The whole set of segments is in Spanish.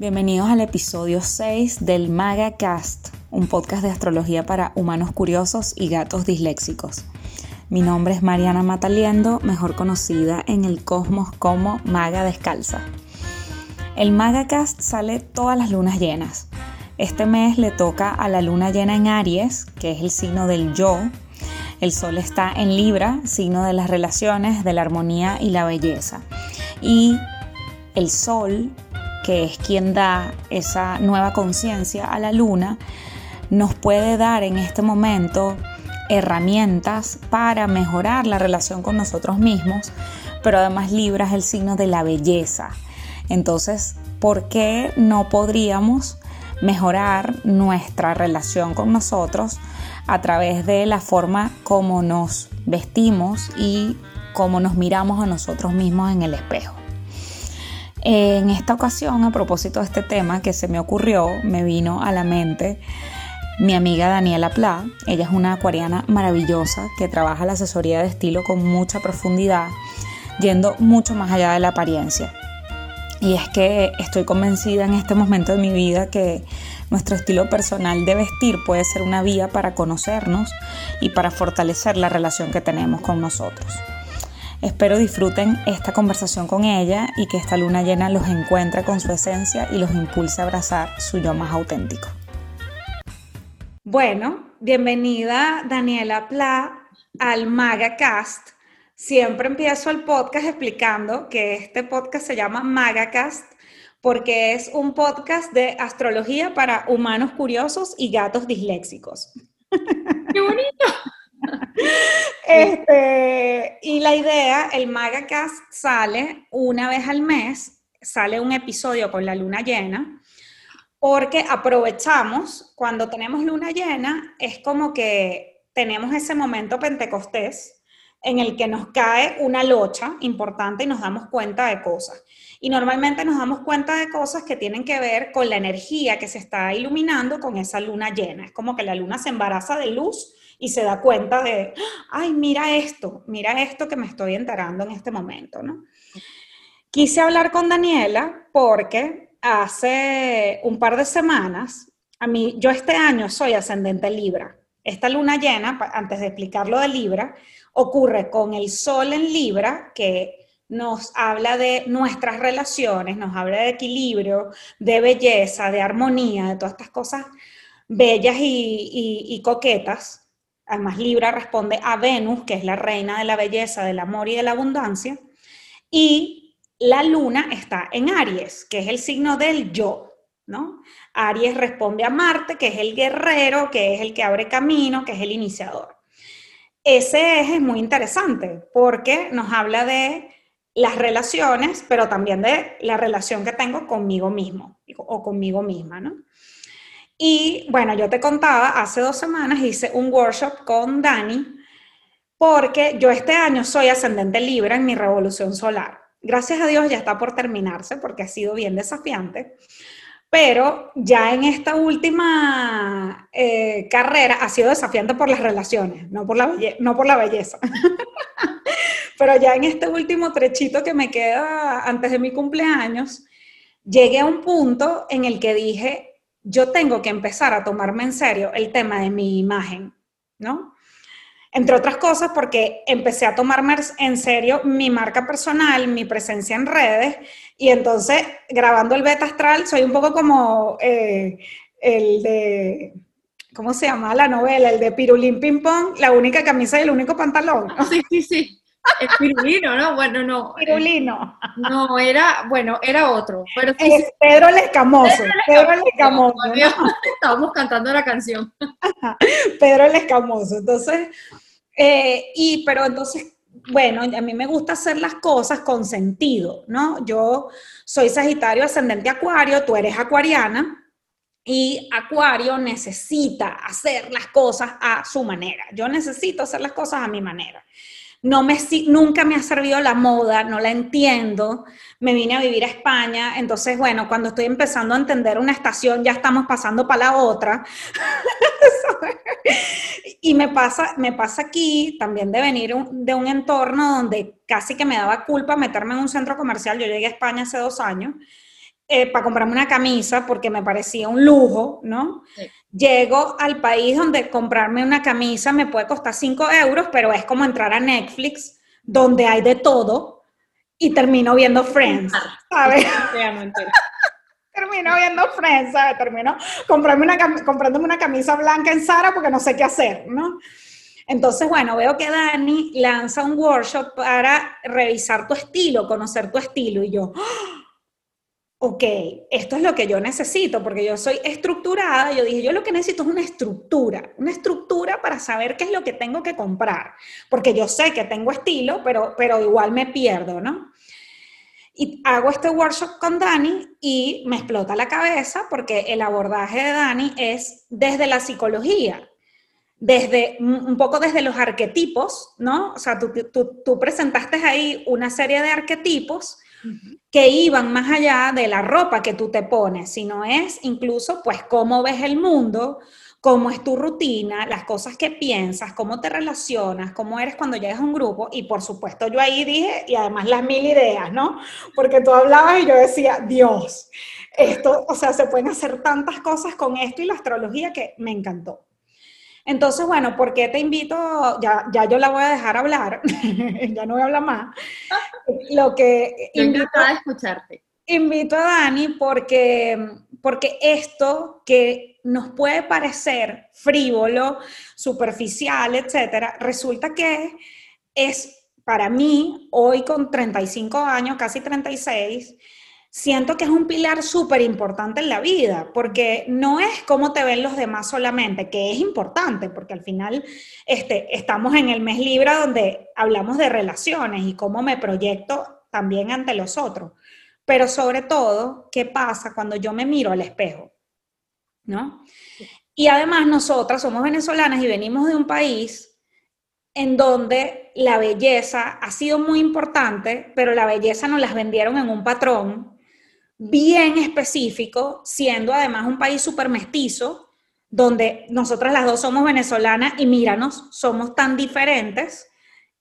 Bienvenidos al episodio 6 del MagaCast, un podcast de astrología para humanos curiosos y gatos disléxicos. Mi nombre es Mariana Mataliendo, mejor conocida en el cosmos como Maga Descalza. El MagaCast sale todas las lunas llenas. Este mes le toca a la luna llena en Aries, que es el signo del yo. El sol está en Libra, signo de las relaciones, de la armonía y la belleza. Y el sol que es quien da esa nueva conciencia a la luna, nos puede dar en este momento herramientas para mejorar la relación con nosotros mismos, pero además Libra es el signo de la belleza. Entonces, ¿por qué no podríamos mejorar nuestra relación con nosotros a través de la forma como nos vestimos y cómo nos miramos a nosotros mismos en el espejo? En esta ocasión, a propósito de este tema que se me ocurrió, me vino a la mente mi amiga Daniela Pla. Ella es una acuariana maravillosa que trabaja la asesoría de estilo con mucha profundidad, yendo mucho más allá de la apariencia. Y es que estoy convencida en este momento de mi vida que nuestro estilo personal de vestir puede ser una vía para conocernos y para fortalecer la relación que tenemos con nosotros. Espero disfruten esta conversación con ella y que esta luna llena los encuentre con su esencia y los impulse a abrazar su yo más auténtico. Bueno, bienvenida Daniela Pla al MagaCast. Siempre empiezo el podcast explicando que este podcast se llama MagaCast porque es un podcast de astrología para humanos curiosos y gatos disléxicos. ¡Qué bonito! Este, y la idea, el MagaCast sale una vez al mes, sale un episodio con la luna llena, porque aprovechamos, cuando tenemos luna llena, es como que tenemos ese momento pentecostés en el que nos cae una locha importante y nos damos cuenta de cosas. Y normalmente nos damos cuenta de cosas que tienen que ver con la energía que se está iluminando con esa luna llena. Es como que la luna se embaraza de luz y se da cuenta de, ay, mira esto, mira esto que me estoy enterando en este momento, ¿no? Quise hablar con Daniela porque hace un par de semanas, a mí, yo este año soy ascendente Libra. Esta luna llena, antes de explicar lo de Libra, ocurre con el Sol en Libra, que nos habla de nuestras relaciones, nos habla de equilibrio, de belleza, de armonía, de todas estas cosas bellas y, coquetas. Además, Libra responde a Venus, que es la reina de la belleza, del amor y de la abundancia. Y la luna está en Aries, que es el signo del yo, ¿no? Aries responde a Marte, que es el guerrero, que es el que abre camino, que es el iniciador. Ese eje es muy interesante porque nos habla de las relaciones, pero también de la relación que tengo conmigo mismo o conmigo misma, ¿no? Y bueno, yo te contaba, hace dos semanas hice un workshop con Dani porque yo este año soy ascendente Libra en mi revolución solar. Gracias a Dios ya está por terminarse porque ha sido bien desafiante. Pero ya en esta última eh, carrera ha sido desafiante por las relaciones, no por la, no por la belleza. Pero ya en este último trechito que me queda antes de mi cumpleaños, llegué a un punto en el que dije, yo tengo que empezar a tomarme en serio el tema de mi imagen, ¿no? Entre otras cosas porque empecé a tomarme en serio mi marca personal, mi presencia en redes, y entonces grabando el beta astral soy un poco como eh, el de, ¿cómo se llama la novela? El de Pirulín Ping Pong, la única camisa y el único pantalón. Sí, sí, sí. Es pirulino, ¿no? Bueno, no. Pirulino. No, era, bueno, era otro. Pero es Pedro el Escamoso. Pedro el Escamoso. Estábamos cantando la canción. Pedro el Escamoso. Entonces, eh, y, pero entonces, bueno, a mí me gusta hacer las cosas con sentido, ¿no? Yo soy Sagitario ascendente Acuario, tú eres acuariana. Y Acuario necesita hacer las cosas a su manera. Yo necesito hacer las cosas a mi manera. No me, nunca me ha servido la moda, no la entiendo. Me vine a vivir a España, entonces, bueno, cuando estoy empezando a entender una estación, ya estamos pasando para la otra. y me pasa, me pasa aquí también de venir de un entorno donde casi que me daba culpa meterme en un centro comercial. Yo llegué a España hace dos años eh, para comprarme una camisa porque me parecía un lujo, ¿no? Llego al país donde comprarme una camisa me puede costar 5 euros, pero es como entrar a Netflix, donde hay de todo, y termino viendo Friends, ¿sabes? termino viendo Friends, ¿sabes? Termino comprarme una, comprándome una camisa blanca en Zara porque no sé qué hacer, ¿no? Entonces, bueno, veo que Dani lanza un workshop para revisar tu estilo, conocer tu estilo, y yo, ¡oh! Ok, esto es lo que yo necesito, porque yo soy estructurada, yo dije, yo lo que necesito es una estructura, una estructura para saber qué es lo que tengo que comprar, porque yo sé que tengo estilo, pero, pero igual me pierdo, ¿no? Y hago este workshop con Dani y me explota la cabeza porque el abordaje de Dani es desde la psicología, desde un poco desde los arquetipos, ¿no? O sea, tú, tú, tú presentaste ahí una serie de arquetipos que iban más allá de la ropa que tú te pones, sino es incluso pues cómo ves el mundo, cómo es tu rutina, las cosas que piensas, cómo te relacionas, cómo eres cuando llegas a un grupo. Y por supuesto yo ahí dije, y además las mil ideas, ¿no? Porque tú hablabas y yo decía, Dios, esto, o sea, se pueden hacer tantas cosas con esto y la astrología que me encantó. Entonces, bueno, ¿por qué te invito? Ya, ya yo la voy a dejar hablar, ya no voy a hablar más. Lo que invito, a escucharte. Invito a Dani porque, porque esto que nos puede parecer frívolo, superficial, etcétera, resulta que es para mí, hoy con 35 años, casi 36, siento que es un pilar súper importante en la vida, porque no es cómo te ven los demás solamente, que es importante, porque al final este, estamos en el mes Libra donde hablamos de relaciones y cómo me proyecto también ante los otros. Pero sobre todo, ¿qué pasa cuando yo me miro al espejo? ¿No? Y además nosotras somos venezolanas y venimos de un país en donde la belleza ha sido muy importante, pero la belleza nos las vendieron en un patrón bien específico, siendo además un país súper mestizo, donde nosotras las dos somos venezolanas y míranos, somos tan diferentes.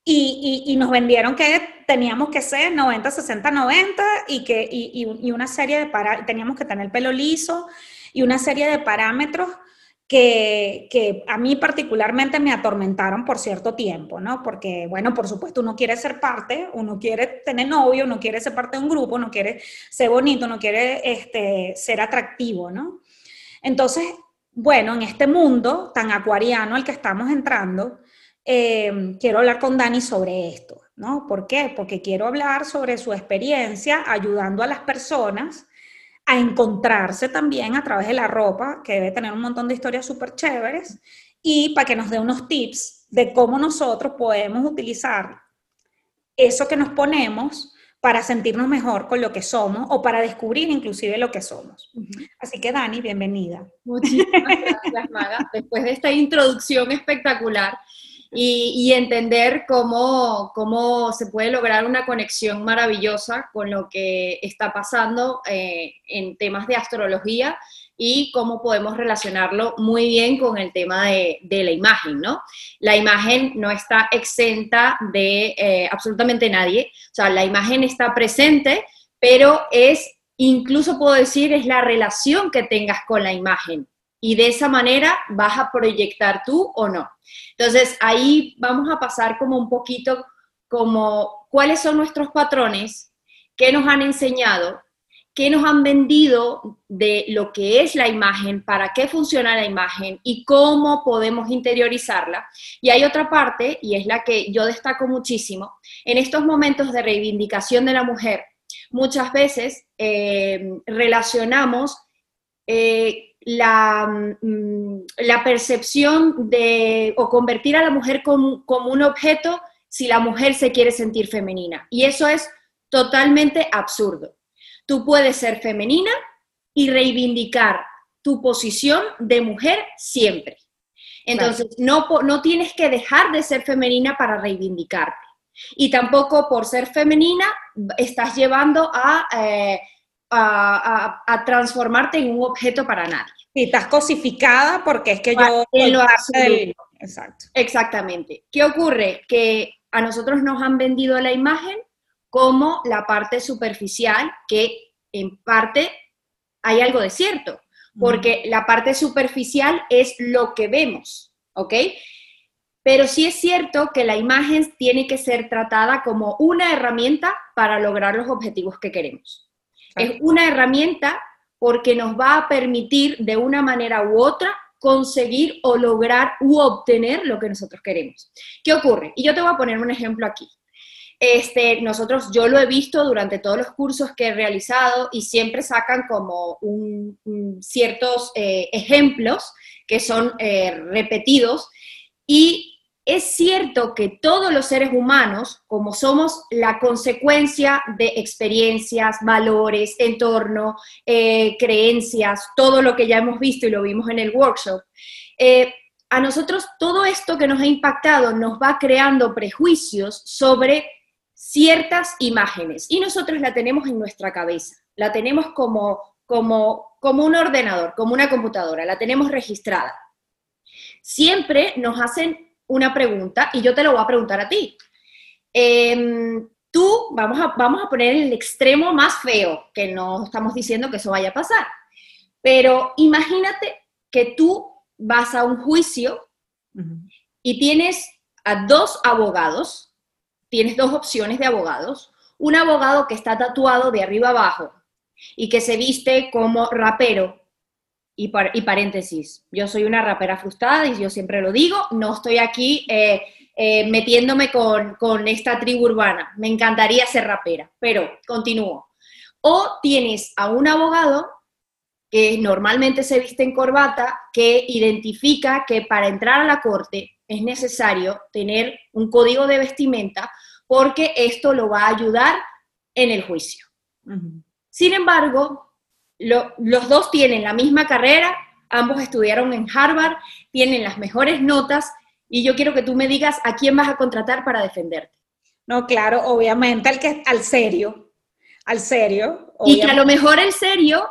Y, nos vendieron que teníamos que ser 90, 60, 90 y, que, y, una serie de teníamos que tener el pelo liso y una serie de parámetros que, a mí particularmente me atormentaron por cierto tiempo, ¿no? Porque, bueno, por supuesto, uno quiere ser parte, uno quiere tener novio, uno quiere ser parte de un grupo, uno quiere ser bonito, uno quiere este, ser atractivo, ¿no? Entonces, bueno, en este mundo tan acuariano al que estamos entrando, eh, quiero hablar con Dani sobre esto, ¿no? ¿Por qué? Porque quiero hablar sobre su experiencia ayudando a las personas a encontrarse también a través de la ropa, que debe tener un montón de historias súper chéveres, y para que nos dé unos tips de cómo nosotros podemos utilizar eso que nos ponemos para sentirnos mejor con lo que somos o para descubrir inclusive lo que somos. Así que Dani, bienvenida. Muchísimas gracias, Maga. Después de esta introducción espectacular, y, entender cómo, cómo, se puede lograr una conexión maravillosa con lo que está pasando eh, en temas de astrología y cómo podemos relacionarlo muy bien con el tema de, de la imagen, ¿no? La imagen no está exenta de eh, absolutamente nadie, o sea, la imagen está presente, pero es, incluso puedo decir, es la relación que tengas con la imagen y de esa manera vas a proyectar tú o no. Entonces ahí vamos a pasar como un poquito como cuáles son nuestros patrones, qué nos han enseñado, qué nos han vendido de lo que es la imagen, para qué funciona la imagen y cómo podemos interiorizarla. Y hay otra parte, y es la que yo destaco muchísimo, en estos momentos de reivindicación de la mujer, muchas veces eh, relacionamos eh, la, mm, la percepción de, o convertir a la mujer como, como un objeto si la mujer se quiere sentir femenina. Y eso es totalmente absurdo. Tú puedes ser femenina y reivindicar tu posición de mujer siempre. Entonces, no, no tienes que dejar de ser femenina para reivindicarte. Y tampoco por ser femenina estás llevando a, eh, a, transformarte en un objeto para nadie. Y estás cosificada porque es que yo... lo Exacto. Exactamente. ¿Qué ocurre? Que a nosotros nos han vendido la imagen como la parte superficial, que en parte hay algo de cierto, porque la parte superficial es lo que vemos, ¿ok? Pero sí es cierto que la imagen tiene que ser tratada como una herramienta para lograr los objetivos que queremos. Es una herramienta porque nos va a permitir de una manera u otra conseguir o lograr u obtener lo que nosotros queremos. ¿Qué ocurre? Y yo te voy a poner un ejemplo aquí. Este, nosotros, yo lo he visto durante todos los cursos que he realizado y siempre sacan como ciertos eh, ejemplos que son eh, repetidos y es cierto que todos los seres humanos, como somos la consecuencia de experiencias, valores, entorno, eh, creencias, todo lo que ya hemos visto y lo vimos en el workshop, a nosotros todo esto que nos ha impactado nos va creando prejuicios sobre ciertas imágenes. Y nosotros la tenemos en nuestra cabeza, la tenemos como, como, como un ordenador, como una computadora, la tenemos registrada. Siempre nos hacen una pregunta y yo te lo voy a preguntar a ti. Em, tú, vamos a, vamos a poner el extremo más feo, que no estamos diciendo que eso vaya a pasar, pero imagínate que tú vas a un juicio y tienes a dos abogados tienes dos opciones de abogados. Un abogado que está tatuado de arriba abajo y que se viste como rapero. Y, y paréntesis, yo soy una rapera frustrada y yo siempre lo digo, no estoy aquí eh, eh, metiéndome con, con esta tribu urbana. Me encantaría ser rapera, pero continúo. O tienes a un abogado que normalmente se viste en corbata, que identifica que para entrar a la corte es necesario tener un código de vestimenta porque esto lo va a ayudar en el juicio. Sin embargo, los dos tienen la misma carrera, ambos estudiaron en Harvard, tienen las mejores notas y yo quiero que tú me digas a quién vas a contratar para defenderte. No, claro, obviamente al que al serio, al serio. Y que a lo mejor el serio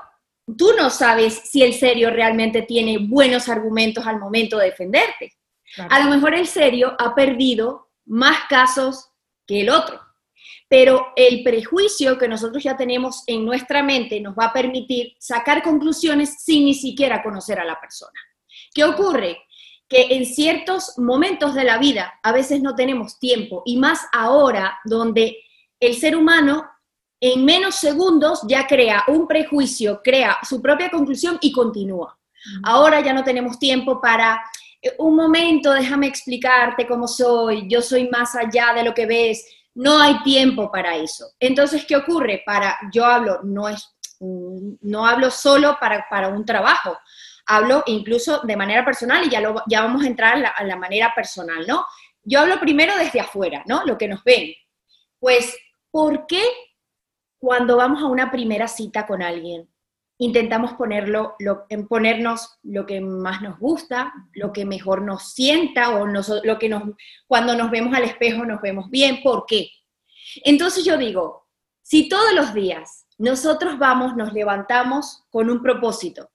tú no sabes si el serio realmente tiene buenos argumentos al momento de defenderte. A lo mejor el serio ha perdido más casos que el otro. Pero el prejuicio que nosotros ya tenemos en nuestra mente nos va a permitir sacar conclusiones sin ni siquiera conocer a la persona. ¿Qué ocurre? Que en ciertos momentos de la vida a veces no tenemos tiempo y más ahora donde el ser humano en menos segundos ya crea un prejuicio, crea su propia conclusión y continúa. Ahora ya no tenemos tiempo para eh, un momento, déjame explicarte cómo soy, yo soy más allá de lo que ves, no hay tiempo para eso. Entonces, ¿qué ocurre? Para, yo hablo, no es, no hablo solo para, para un trabajo, hablo incluso de manera personal y ya, lo, ya vamos a entrar a la, a la manera personal, ¿no? Yo hablo primero desde afuera, ¿no? Lo que nos ven. Pues, ¿por qué cuando vamos a una primera cita con alguien, intentamos ponerlo, lo, ponernos lo que más nos gusta, lo que mejor nos sienta o lo que nos, cuando nos vemos al espejo nos vemos bien. ¿Por qué? Entonces yo digo, si todos los días nosotros vamos, nos levantamos con un propósito,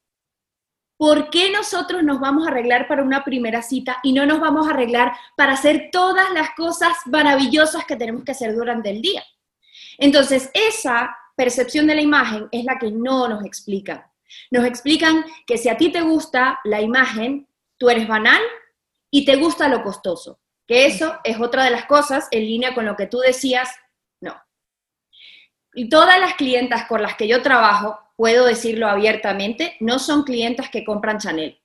¿por qué nosotros nos vamos a arreglar para una primera cita y no nos vamos a arreglar para hacer todas las cosas maravillosas que tenemos que hacer durante el día? Entonces, esa percepción de la imagen es la que no nos explican. Nos explican que si a ti te gusta la imagen, tú eres banal y te gusta lo costoso. Que eso es otra de las cosas en línea con lo que tú decías, no. Y todas las clientas con las que yo trabajo, puedo decirlo abiertamente, no son clientas que compran Chanel.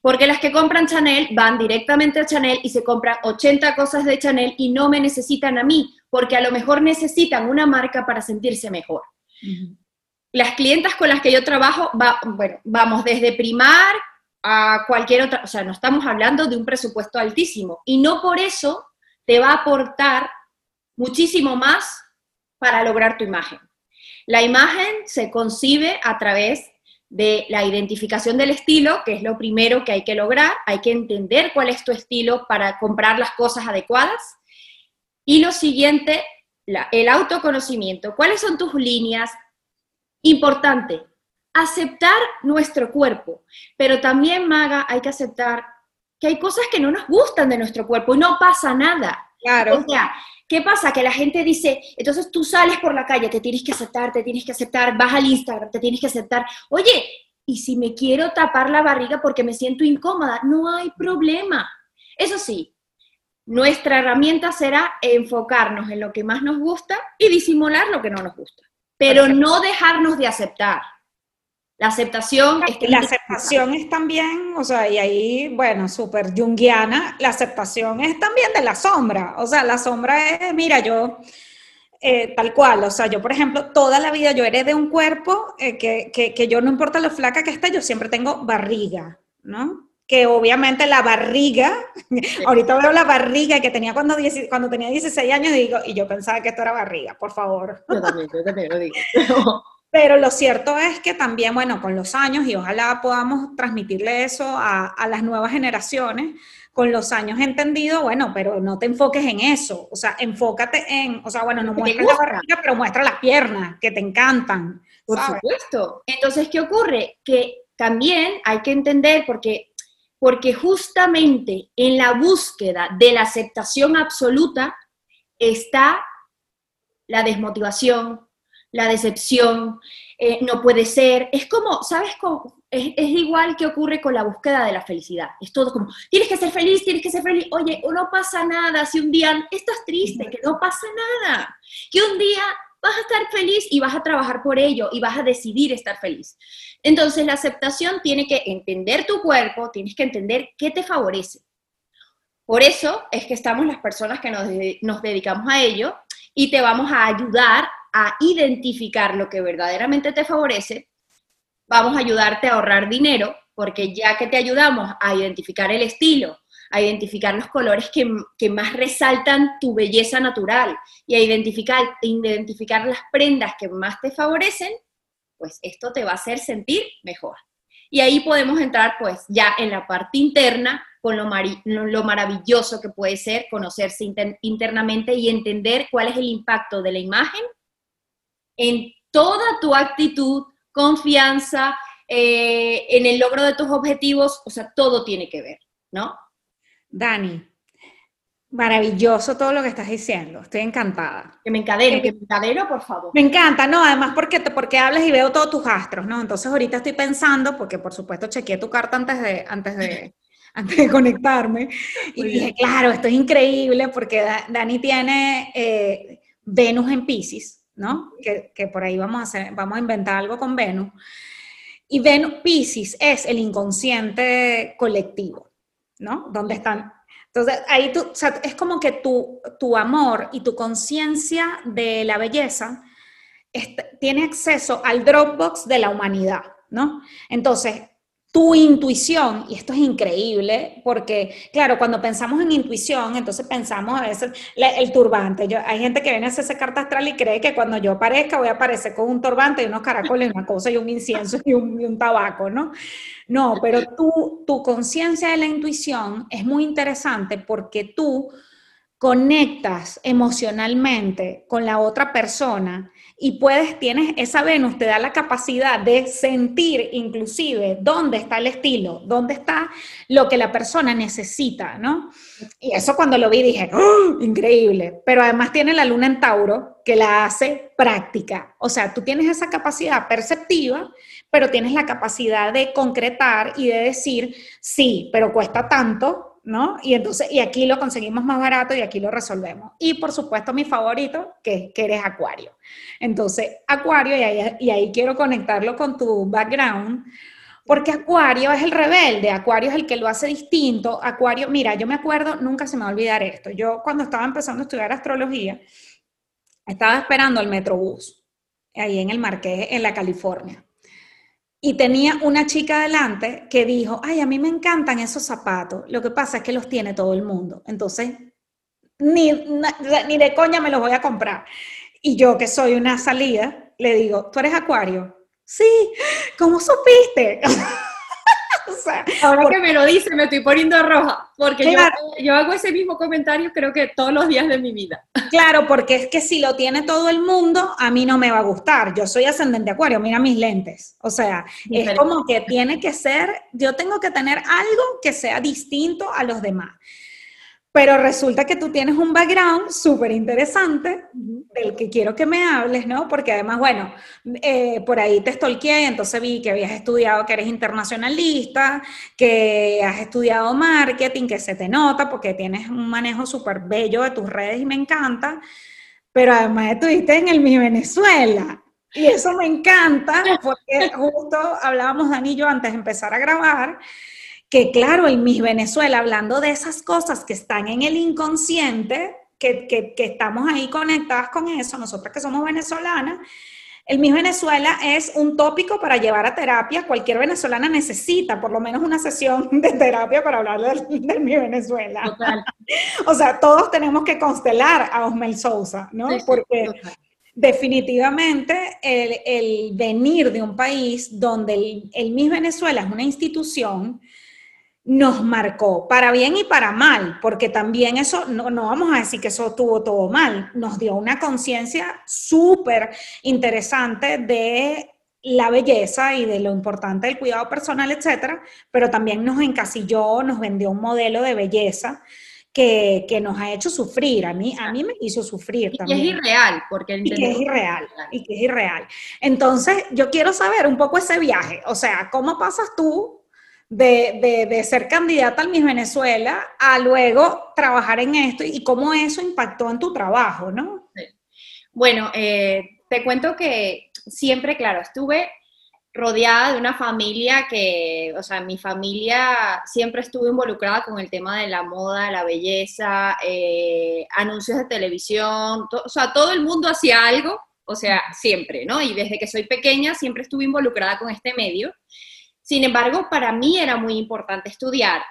Porque las que compran Chanel van directamente a Chanel y se compran 80 cosas de Chanel y no me necesitan a mí, porque a lo mejor necesitan una marca para sentirse mejor. Las clientas con las que yo trabajo, bueno, vamos desde primar a cualquier otra, o sea, no estamos hablando de un presupuesto altísimo y no por eso te va a aportar muchísimo más para lograr tu imagen. La imagen se concibe a través de la identificación del estilo, que es lo primero que hay que lograr. Hay que entender cuál es tu estilo para comprar las cosas adecuadas. Y lo siguiente, el autoconocimiento. ¿Cuáles son tus líneas? Importante, aceptar nuestro cuerpo, pero también, Maga, hay que aceptar que hay cosas que no nos gustan de nuestro cuerpo y no pasa nada. Claro. O sea, ¿qué pasa? Que la gente dice, entonces tú sales por la calle, te tienes que aceptar, te tienes que aceptar, vas al Instagram, te tienes que aceptar. Oye, y si me quiero tapar la barriga porque me siento incómoda, no hay problema. Eso sí, nuestra herramienta será enfocarnos en lo que más nos gusta y disimular lo que no nos gusta, pero no dejarnos de aceptar. La aceptación es La aceptación es también, o sea, y ahí, bueno, súper junguiana, la aceptación es también de la sombra. O sea, la sombra es, mira, yo, eh, tal cual, o sea, yo, por ejemplo, toda la vida yo de un cuerpo eh, que, que, que, yo no importa lo flaca que esté, yo siempre tengo barriga, ¿no? Que obviamente la barriga, ahorita veo la barriga que tenía cuando, cuando tenía 16 años digo, y yo pensaba que esto era barriga, por favor. Yo también, yo también lo digo. Pero lo cierto es que también, bueno, con los años, y ojalá podamos transmitirle eso a, las nuevas generaciones, con los años he entendido, bueno, pero no te enfoques en eso, o sea, enfócate en, o sea, bueno, no muestres la barriga, pero muestra las piernas, que te encantan. Por supuesto. Entonces, ¿qué ocurre? Que también hay que entender, porque, porque justamente en la búsqueda de la aceptación absoluta está la desmotivación, la decepción, eh, no puede ser. Es como, ¿sabes? Cómo? Es, igual que ocurre con la búsqueda de la felicidad. Es todo como, tienes que ser feliz, tienes que ser feliz. Oye, no pasa nada si un día estás triste, que no pasa nada. Que un día vas a estar feliz y vas a trabajar por ello y vas a decidir estar feliz. Entonces, la aceptación tiene que entender tu cuerpo, tienes que entender qué te favorece. Por eso es que estamos las personas que nos, dedicamos a ello y te vamos a ayudar a identificar lo que verdaderamente te favorece, vamos a ayudarte a ahorrar dinero, porque ya que te ayudamos a identificar el estilo, a identificar los colores que, más resaltan tu belleza natural y a identificar, identificar las prendas que más te favorecen, pues esto te va a hacer sentir mejor. Y ahí podemos entrar pues ya en la parte interna con lo, lo maravilloso que puede ser conocerse internamente y entender cuál es el impacto de la imagen en toda tu actitud, confianza, eh, en el logro de tus objetivos, o sea, todo tiene que ver, ¿no? Dani, maravilloso todo lo que estás diciendo, estoy encantada. Que me encadene, que me encadeno, por favor. Me encanta, no, además porque, porque hablas y veo todos tus astros, ¿no? Entonces ahorita estoy pensando, porque por supuesto chequeé tu carta antes de, antes de, antes de conectarme, y dije, claro, esto es increíble porque Dani tiene eh, Venus en Pisces, ¿no? Que, por ahí vamos a, hacer, vamos a inventar algo con Venus. Y Venus Pisces es el inconsciente colectivo, ¿no? Donde están. Entonces, ahí tú, es como que tu, tu amor y tu conciencia de la belleza tiene acceso al Dropbox de la humanidad, ¿no? Entonces, tu intuición, y esto es increíble, porque, claro, cuando pensamos en intuición, entonces pensamos a veces el turbante. Yo, hay gente que viene a hacerse carta astral y cree que cuando yo aparezca voy a aparecer con un turbante y unos caracoles, una cosa y un incienso y un, y un tabaco, ¿no? No, pero tú, tu conciencia de la intuición es muy interesante porque tú conectas emocionalmente con la otra persona y puedes, tienes esa Venus, te da la capacidad de sentir inclusive dónde está el estilo, dónde está lo que la persona necesita, ¿no? Y eso cuando lo vi dije, ¡Oh! increíble, pero además tiene la luna en Tauro que la hace práctica, o sea, tú tienes esa capacidad perceptiva, pero tienes la capacidad de concretar y de decir, sí, pero cuesta tanto, ¿no? Y entonces, y aquí lo conseguimos más barato y aquí lo resolvemos. Y por supuesto, mi favorito, que, que eres Acuario. Entonces, Acuario, y ahí, y ahí quiero conectarlo con tu background, porque Acuario es el rebelde, Acuario es el que lo hace distinto. Acuario, mira, yo me acuerdo, nunca se me va a olvidar esto. Yo cuando estaba empezando a estudiar astrología, estaba esperando el Metrobús, ahí en el Marqués, en la California. Y tenía una chica adelante que dijo, ay, a mí me encantan esos zapatos. Lo que pasa es que los tiene todo el mundo. Entonces, ni, ni de coña me los voy a comprar. Y yo, que soy una salida, le digo, ¿tú eres acuario? Sí, ¿cómo supiste? Ahora que me lo dice, me estoy poniendo roja, porque yo, hago ese mismo comentario creo que todos los días de mi vida. Claro, porque es que si lo tiene todo el mundo, a mí no me va a gustar. Yo soy ascendente acuario, mira mis lentes. O sea, es como que tiene que ser, yo tengo que tener algo que sea distinto a los demás. Pero resulta que tú tienes un background súper interesante del que quiero que me hables, ¿no? Porque además, bueno, eh, por ahí te stalkeé, entonces vi que habías estudiado, que eres internacionalista, que has estudiado marketing, que se te nota porque tienes un manejo súper bello de tus redes y me encanta. Pero además estuviste en el Mi Venezuela. Y eso me encanta porque justo hablábamos Dani y yo antes de empezar a grabar que claro, el Miss Venezuela, hablando de esas cosas que están en el inconsciente, que, que, estamos ahí conectadas con eso, nosotras que somos venezolanas, el Miss Venezuela es un tópico para llevar a terapia. Cualquier venezolana necesita por lo menos una sesión de terapia para hablar del, del Miss Venezuela. Total. o sea, todos tenemos que constelar a Osmel Sousa, ¿no? Porque definitivamente el, el, venir de un país donde el, el Miss Venezuela es una institución, nos marcó, para bien y para mal, porque también eso, no, no vamos a decir que eso estuvo todo mal, nos dio una conciencia súper interesante de la belleza y de lo importante del cuidado personal, etcétera, pero también nos encasilló, nos vendió un modelo de belleza que, nos ha hecho sufrir. A mí, a mí me hizo sufrir y también. Que es irreal, porque y que es irreal, y que es irreal. Entonces, yo quiero saber un poco ese viaje, o sea, ¿cómo pasas tú de, ser candidata al Miss Venezuela a luego trabajar en esto y cómo eso impactó en tu trabajo, ¿no? Bueno, eh, te cuento que siempre, claro, estuve rodeada de una familia que, o sea, mi familia siempre estuvo involucrada con el tema de la moda, la belleza, eh, anuncios de televisión, o sea, todo el mundo hacía algo, o sea, siempre, ¿no? Y desde que soy pequeña siempre estuve involucrada con este medio. Sin embargo, para mí era muy importante estudiar,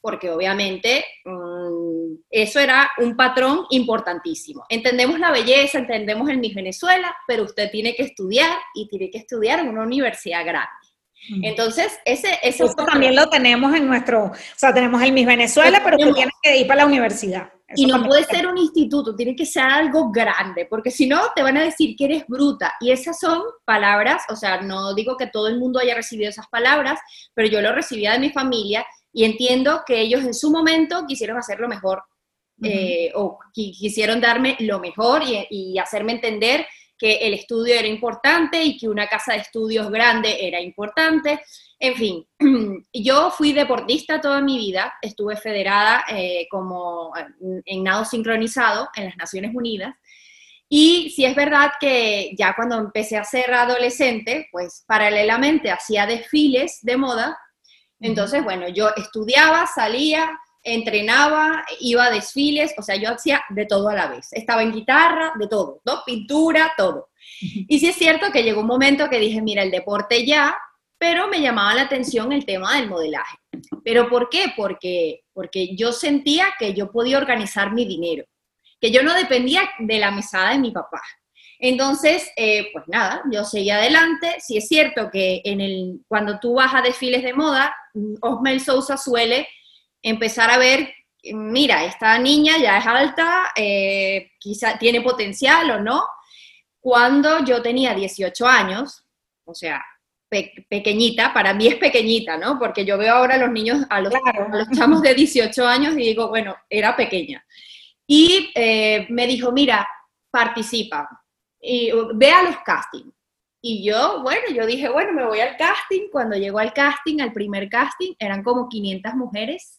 porque obviamente mm, eso era un patrón importantísimo. Entendemos la belleza, entendemos el Miss Venezuela, pero usted tiene que estudiar y tiene que estudiar en una universidad grande. Entonces, ese, ese Eso también lo tenemos en nuestro, o sea, tenemos el Miss Venezuela, pero tú tienes que ir para la universidad. Y no puede ser un instituto, tiene que ser algo grande, porque si no te van a decir que eres bruta. Y esas son palabras, o sea, no digo que todo el mundo haya recibido esas palabras, pero yo lo recibía de mi familia y entiendo que ellos en su momento quisieron hacer lo mejor eh, o quisieron darme lo mejor y, y hacerme entender que el estudio era importante y que una casa de estudios grande era importante. En fin, yo fui deportista toda mi vida, estuve federada eh, como en nado sincronizado en las Naciones Unidas. Y si es verdad que ya cuando empecé a ser adolescente, pues paralelamente hacía desfiles de moda. Entonces, bueno, yo estudiaba, salía, entrenaba, iba a desfiles, o sea, yo hacía de todo a la vez. Estaba en guitarra, de todo, ¿no? Pintura, todo. Y sí es cierto que llegó un momento que dije, mira, el deporte ya, pero me llamaba la atención el tema del modelaje. ¿Pero por qué? Porque, porque yo sentía que yo podía organizar mi dinero, que yo no dependía de la mesada de mi papá. Entonces, eh, pues nada, yo seguí adelante. Sí es cierto que en el, cuando tú vas a desfiles de moda, Osmel Sousa suele empezar a ver, mira, esta niña ya es alta, eh, quizá tiene potencial o no. Cuando yo tenía 18 años, o sea, pequeñita, para mí es pequeñita, ¿no? Porque yo veo ahora a los niños, a los, chamos de 18 años y digo, bueno, era pequeña. Y eh, me dijo, mira, participa, y ve a los castings. Y yo, bueno, yo dije, bueno, me voy al casting. Cuando llegó al casting, al primer casting, eran como 500 mujeres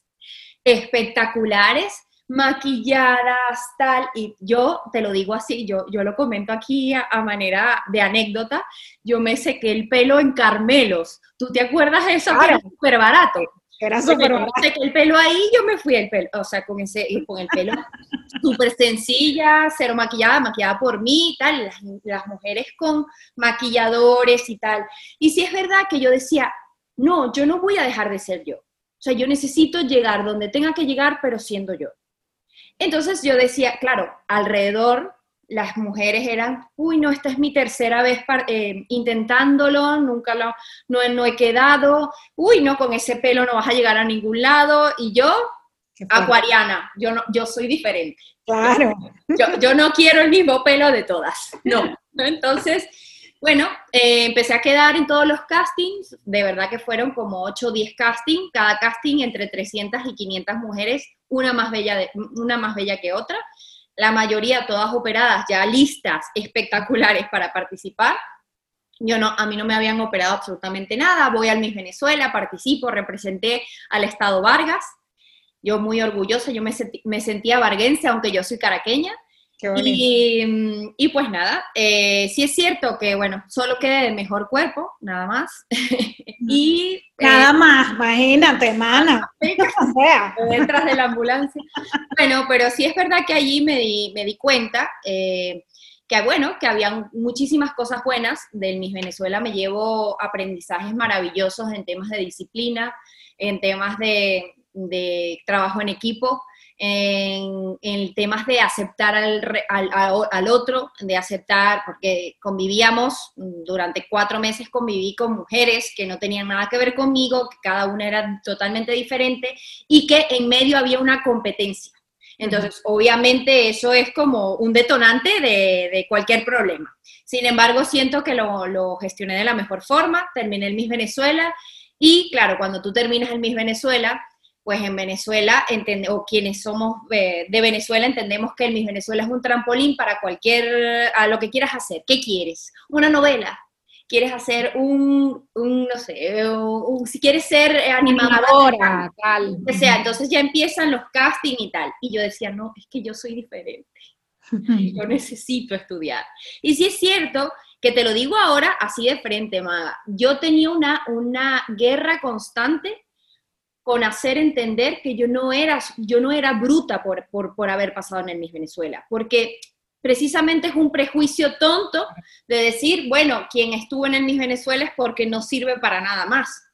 espectaculares, maquilladas, tal, y yo te lo digo así, yo, yo lo comento aquí a, manera de anécdota, yo me sequé el pelo en Carmelos, ¿tú te acuerdas de eso? Era súper barato. Era súper barato. Me sequé el pelo ahí, yo me fui el pelo, o sea, con, ese, con el pelo súper sencilla, cero maquillada, maquillada por mí y tal, las, las mujeres con maquilladores y tal. Y si es verdad que yo decía, no, yo no voy a dejar de ser yo. O sea, yo necesito llegar donde tenga que llegar, pero siendo yo. Entonces yo decía, claro, alrededor las mujeres eran, uy, no, esta es mi tercera vez eh, intentándolo, nunca lo, no, no he quedado, uy, no, con ese pelo no vas a llegar a ningún lado, y yo, acuariana, yo, no, yo soy diferente. Claro. Yo, yo no quiero el mismo pelo de todas, no. Entonces, bueno, eh, empecé a quedar en todos los castings, de verdad que fueron como 8 o 10 castings, cada casting entre 300 y 500 mujeres, una más bella, una más bella que otra, la mayoría todas operadas, ya listas, espectaculares para participar. Yo no, a mí no me habían operado absolutamente nada, voy al Miss Venezuela, participo, representé al Estado Vargas, yo muy orgullosa, yo me, me sentía varguense, aunque yo soy caraqueña, y, y, pues nada, eh, sí es cierto que, bueno, solo quede de mejor cuerpo, nada más. y, nada eh, más, imagínate, mana. Detrás de la ambulancia. Bueno, pero sí es verdad que allí me di, me di cuenta eh, que, bueno, que había muchísimas cosas buenas. Del Miss Venezuela me llevo aprendizajes maravillosos en temas de disciplina, en temas de, de trabajo en equipo en, temas de aceptar al, otro, de aceptar, porque convivíamos, durante cuatro meses conviví con mujeres que no tenían nada que ver conmigo, que cada una era totalmente diferente y que en medio había una competencia. Entonces, obviamente eso es como un detonante de, cualquier problema. Sin embargo, siento que lo, lo, gestioné de la mejor forma, terminé el Miss Venezuela y claro, cuando tú terminas el Miss Venezuela, pues en Venezuela, o quienes somos eh, de Venezuela, entendemos que el Miss Venezuela es un trampolín para cualquier, a lo que quieras hacer. ¿Qué quieres? Una novela. ¿Quieres hacer un, no sé, si quieres ser animadora, tal. O sea, entonces ya empiezan los castings y tal. Y yo decía, no, es que yo soy diferente. Yo necesito estudiar. Y sí es cierto que te lo digo ahora así de frente, Maga. Yo tenía una, una guerra constante con hacer entender que yo no era, yo no era bruta por, por, haber pasado en el Miss Venezuela, porque precisamente es un prejuicio tonto de decir, bueno, quien estuvo en el Miss Venezuela es porque no sirve para nada más.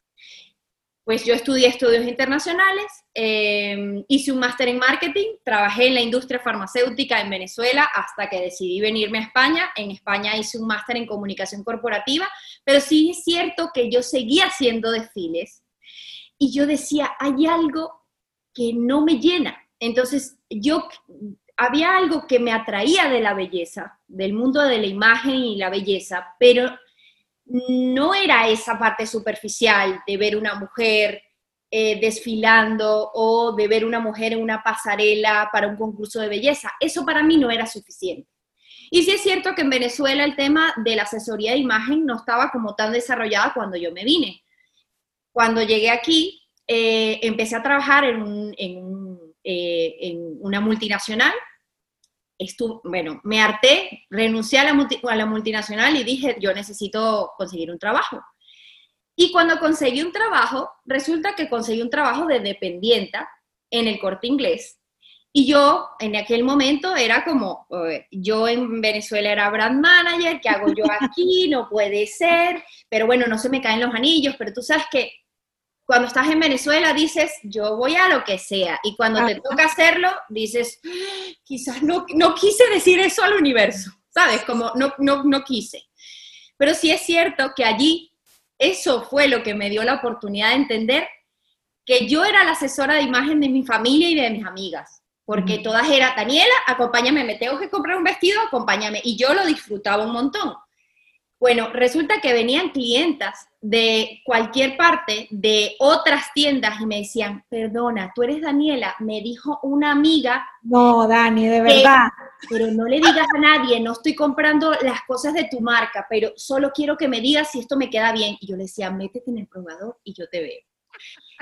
Pues yo estudié estudios internacionales, em, hice un máster en marketing, trabajé en la industria farmacéutica en Venezuela hasta que decidí venirme a España. En España hice un máster en comunicación corporativa, pero sí es cierto que yo seguía haciendo desfiles y yo decía, hay algo que no me llena. Entonces, yo había algo que me atraía de la belleza, del mundo de la imagen y la belleza, pero no era esa parte superficial de ver una mujer eh, desfilando o de ver una mujer en una pasarela para un concurso de belleza. Eso para mí no era suficiente. Y sí es cierto que en Venezuela el tema de la asesoría de imagen no estaba como tan desarrollada cuando yo me vine. Cuando llegué aquí, eh, empecé a trabajar en, eh, una multinacional. bueno, me harté, renuncié a la, a la multinacional y dije, yo necesito conseguir un trabajo. Y cuando conseguí un trabajo, resulta que conseguí un trabajo de dependienta en el corte inglés. Y yo en aquel momento era como, yo en Venezuela era brand manager, ¿qué hago yo aquí? No puede ser, pero bueno, no se me caen los anillos, pero tú sabes que cuando estás en Venezuela dices, yo voy a lo que sea. Y cuando te toca hacerlo, dices, quizás no, no quise decir eso al universo, ¿sabes? Como no, no, no quise. Pero sí es cierto que allí eso fue lo que me dio la oportunidad de entender que yo era la asesora de imagen de mi familia y de mis amigas. Porque todas eran, Daniela, acompáñame, me tengo que comprar un vestido, acompáñame. Y yo lo disfrutaba un montón. Bueno, resulta que venían clientas de cualquier parte, de otras tiendas, y me decían, perdona, tú eres Daniela, me dijo una amiga. No, Dani, de verdad. pero no le digas a nadie, no estoy comprando las cosas de tu marca, pero solo quiero que me digas si esto me queda bien. Y yo le decía, métete en el probador y yo te veo.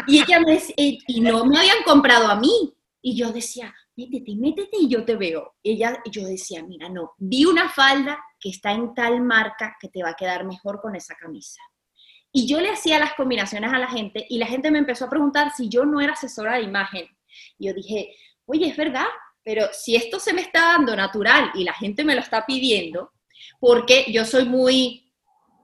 Y ella me y no me habían comprado a mí. Y yo decía, métete, métete y yo te veo. Ella, yo decía, mira, no, vi una falda que está en tal marca que te va a quedar mejor con esa camisa. Y yo le hacía las combinaciones a la gente y la gente me empezó a preguntar si yo no era asesora de imagen. Y yo dije, oye, es verdad, pero si esto se me está dando natural y la gente me lo está pidiendo, porque yo soy muy,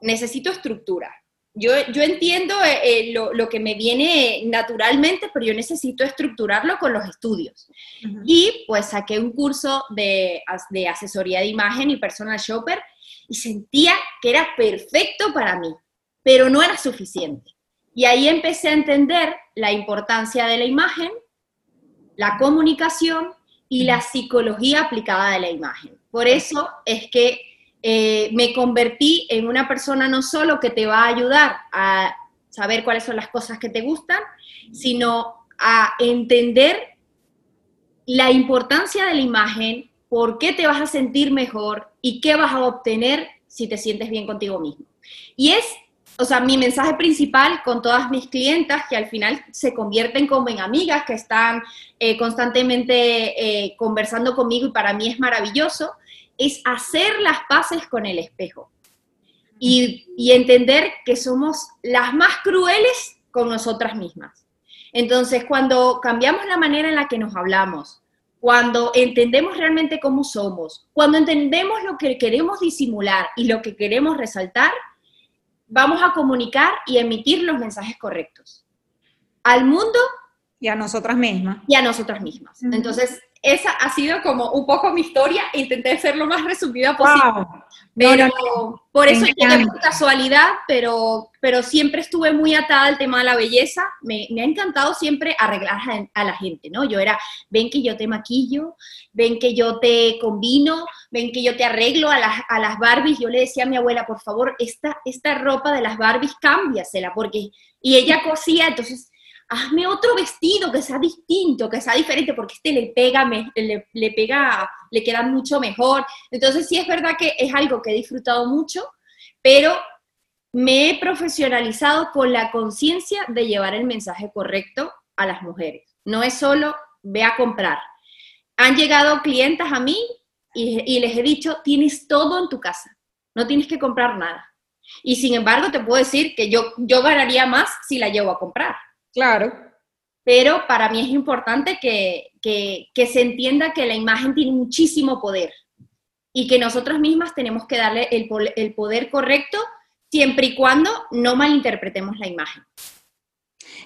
necesito estructura. Yo, yo entiendo eh, eh, lo, lo, que me viene naturalmente, pero yo necesito estructurarlo con los estudios. Y pues saqué un curso de, de asesoría de imagen y personal shopper y sentía que era perfecto para mí, pero no era suficiente. Y ahí empecé a entender la importancia de la imagen, la comunicación y la psicología aplicada de la imagen. Por eso es que eh, me convertí en una persona no solo que te va a ayudar a saber cuáles son las cosas que te gustan, sino a entender la importancia de la imagen, por qué te vas a sentir mejor y qué vas a obtener si te sientes bien contigo mismo. Y es, o sea, mi mensaje principal con todas mis clientas que al final se convierten como en amigas, que están eh, constantemente eh, conversando conmigo y para mí es maravilloso, es hacer las paces con el espejo y, entender que somos las más crueles con nosotras mismas. Entonces, cuando cambiamos la manera en la que nos hablamos, cuando entendemos realmente cómo somos, cuando entendemos lo que queremos disimular y lo que queremos resaltar, vamos a comunicar y emitir los mensajes correctos al mundo y a nosotras mismas. Y a nosotras mismas. Entonces, esa ha sido como un poco mi historia. Intenté ser lo más resumida posible. Pero por eso llegué por casualidad, pero, pero siempre estuve muy atada al tema de la belleza. Me, me, ha encantado siempre arreglar a, la gente, ¿no? Yo era, ven que yo te maquillo, ven que yo te combino, ven que yo te arreglo a las, a las Barbies. Yo le decía a mi abuela, por favor, esta, esta ropa de las Barbies, cámbiasela, porque... Y ella cosía, entonces hazme otro vestido que sea distinto, que sea diferente, porque este le pega, le, pega, le queda mucho mejor. Entonces sí es verdad que es algo que he disfrutado mucho, pero me he profesionalizado con la conciencia de llevar el mensaje correcto a las mujeres. No es solo ve a comprar. Han llegado clientas a mí y, y les he dicho, tienes todo en tu casa, no tienes que comprar nada. Y sin embargo, te puedo decir que yo, yo ganaría más si la llevo a comprar. Claro. Pero para mí es importante que, se entienda que la imagen tiene muchísimo poder y que nosotras mismas tenemos que darle el, poder correcto siempre y cuando no malinterpretemos la imagen.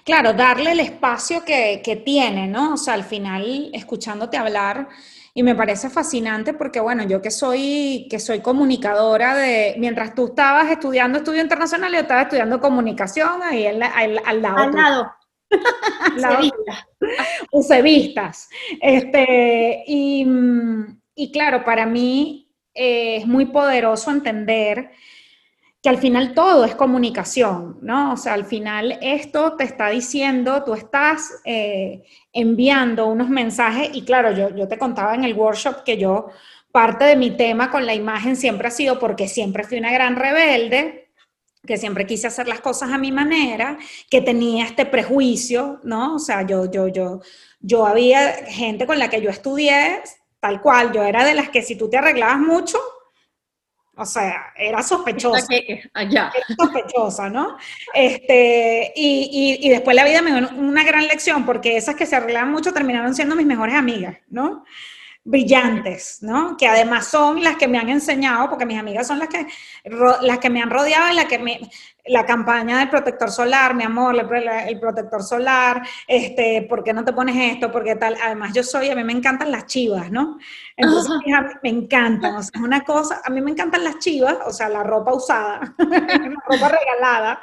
Claro, darle el espacio que, que, tiene, ¿no? O sea, al final, escuchándote hablar, y me parece fascinante porque, bueno, yo que soy, que soy comunicadora de, mientras tú estabas estudiando estudio internacional, yo estaba estudiando comunicación ahí al, al, al lado. Al lado. Usevistas. Este, y, y claro, para mí eh, es muy poderoso entender que al final todo es comunicación, ¿no? O sea, al final esto te está diciendo, tú estás eh, enviando unos mensajes y claro, yo, yo te contaba en el workshop que yo, parte de mi tema con la imagen siempre ha sido porque siempre fui una gran rebelde, que siempre quise hacer las cosas a mi manera, que tenía este prejuicio, ¿no? O sea, yo, yo, yo, yo había gente con la que yo estudié, tal cual, yo era de las que si tú te arreglabas mucho, o sea, era sospechosa. Allá. Era sospechosa, ¿no? Este, y, y, y, después la vida me dio una gran lección, porque esas que se arreglaban mucho terminaron siendo mis mejores amigas, ¿no? brillantes, ¿no? Que además son las que me han enseñado, porque mis amigas son las que, las que me han rodeado y las que me, la campaña del protector solar, mi amor, el, protector solar, este, ¿por qué no te pones esto? Porque tal, además yo soy, a mí me encantan las chivas, ¿no? Entonces me encantan, o sea, es una cosa, a mí me encantan las chivas, o sea, la ropa usada, la ropa regalada,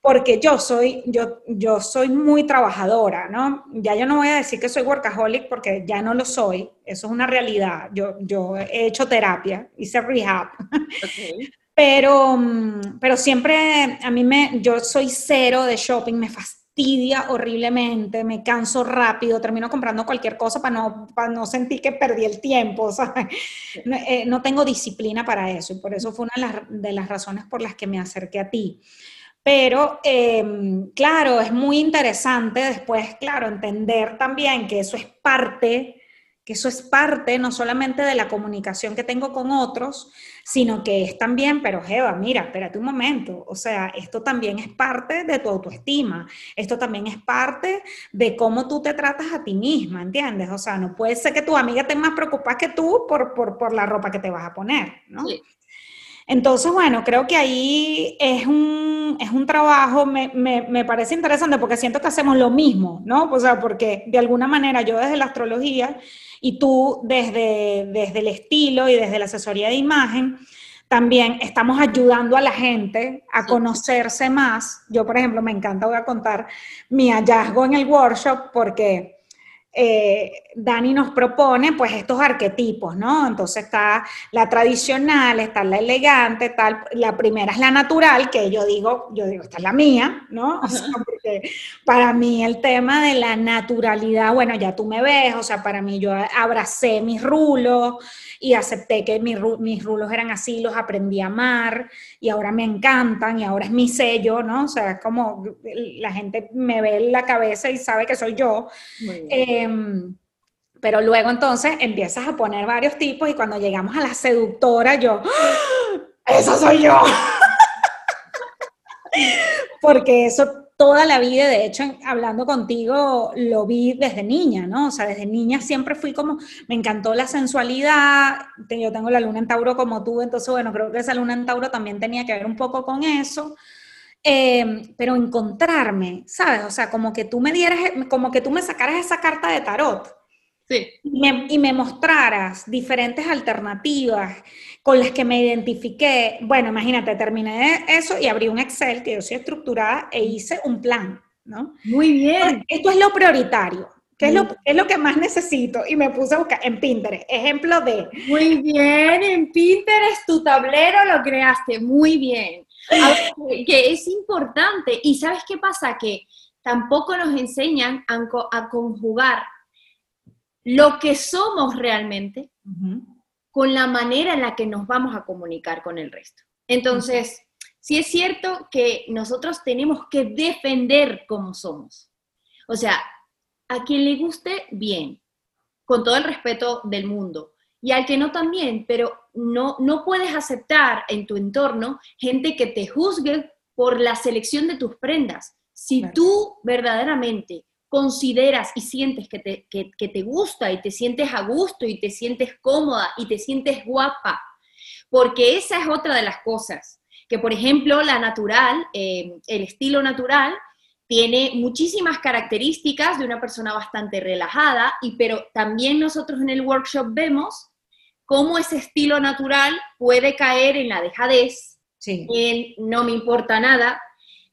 porque yo soy, yo, yo soy muy trabajadora, ¿no? Ya yo no voy a decir que soy workaholic porque ya no lo soy, eso es una realidad, yo, yo he hecho terapia, hice rehab, okay. Pero, mm, pero siempre a mí me, yo soy cero de shopping, me fastidia horriblemente, me canso rápido, termino comprando cualquier cosa para no, para no sentir que perdí el tiempo, No, eh, no, tengo disciplina para eso y por eso fue una de las, razones por las que me acerqué a ti. Pero, em, claro, es muy interesante después, claro, entender también que eso es parte que eso es parte no solamente de la comunicación que tengo con otros, sino que es también, pero Eva, mira, espérate un momento, o sea, esto también es parte de tu autoestima, esto también es parte de cómo tú te tratas a ti misma, ¿entiendes? O sea, no puede ser que tu amiga esté más preocupada que tú por, por, por la ropa que te vas a poner, ¿no? Entonces, bueno, creo que ahí es un, es un trabajo, me, me, me, parece interesante porque siento que hacemos lo mismo, ¿no? O sea, porque de alguna manera yo desde la astrología y tú desde, desde el estilo y desde la asesoría de imagen, también estamos ayudando a la gente a conocerse más. Yo, por ejemplo, me encanta, voy a contar mi hallazgo en el workshop porque eh, Dani nos propone pues estos arquetipos, ¿no? Entonces está la tradicional, está la elegante, tal, la primera es la natural, que yo digo, yo digo, esta es la mía, ¿no? O sea, porque para mí el tema de la naturalidad, bueno, ya tú me ves, o sea, para mí yo abracé mis rulos, y acepté que mis, mis rulos eran así, los aprendí a amar y ahora me encantan y ahora es mi sello, ¿no? O sea, es como la gente me ve en la cabeza y sabe que soy yo. Em, pero luego entonces empiezas a poner varios tipos y cuando llegamos a la seductora, yo, ¡Ah! ¡Esa soy yo! Porque eso toda la vida, de hecho, hablando contigo, lo vi desde niña, ¿no? O sea, desde niña siempre fui como, me encantó la sensualidad, yo tengo la luna en Tauro como tú, entonces, bueno, creo que esa luna en Tauro también tenía que ver un poco con eso. Eh, pero encontrarme, ¿sabes? O sea, como que tú me dieras, como que tú me sacaras esa carta de tarot sí. y, me, y me mostraras diferentes alternativas con las que me identifiqué. Bueno, imagínate, terminé eso y abrí un Excel, que yo soy estructurada, e hice un plan, ¿no? Muy bien. Esto es lo prioritario. ¿Qué es, lo, es lo que más necesito? Y me puse a buscar en Pinterest, ejemplo de... Muy bien, en Pinterest tu tablero lo creaste, muy bien. que es importante. Y ¿sabes qué pasa? Que tampoco nos enseñan a, a conjugar lo que somos realmente con la manera en la que nos vamos a comunicar con el resto. Entonces, sí es cierto que nosotros tenemos que defender cómo somos. O sea, a quien le guste, bien, con todo el respeto del mundo. Y al que no también, pero no, no puedes aceptar en tu entorno gente que te juzgue por la selección de tus prendas. Si tú verdaderamente consideras y sientes que te, que, te gusta y te sientes a gusto y te sientes cómoda y te sientes guapa. Porque esa es otra de las cosas. Que por ejemplo la natural, eh, el estilo natural, tiene muchísimas características de una persona bastante relajada, y, pero también nosotros en el workshop vemos cómo ese estilo natural puede caer en la dejadez, en no me importa nada,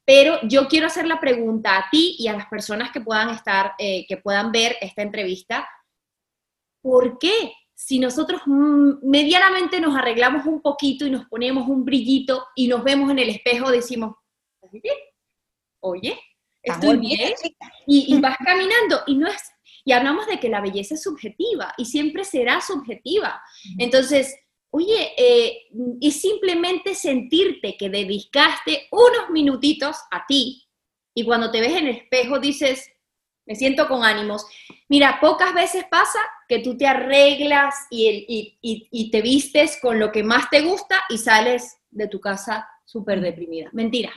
pero yo quiero hacer la pregunta a ti y a las personas que puedan estar, eh, que puedan ver esta entrevista. ¿Por qué? Si nosotros medianamente nos arreglamos un poquito y nos ponemos un brillito y nos vemos en el espejo, decimos, bien? Oye, estoy bien. Y, y vas caminando y no es, y hablamos de que la belleza es subjetiva y siempre será subjetiva. Entonces, Oye, eh, y simplemente sentirte que dedicaste unos minutitos a ti y cuando te ves en el espejo dices, me siento con ánimos. Mira, pocas veces pasa que tú te arreglas y, te vistes con lo que más te gusta y sales de tu casa súper deprimida. Mentira.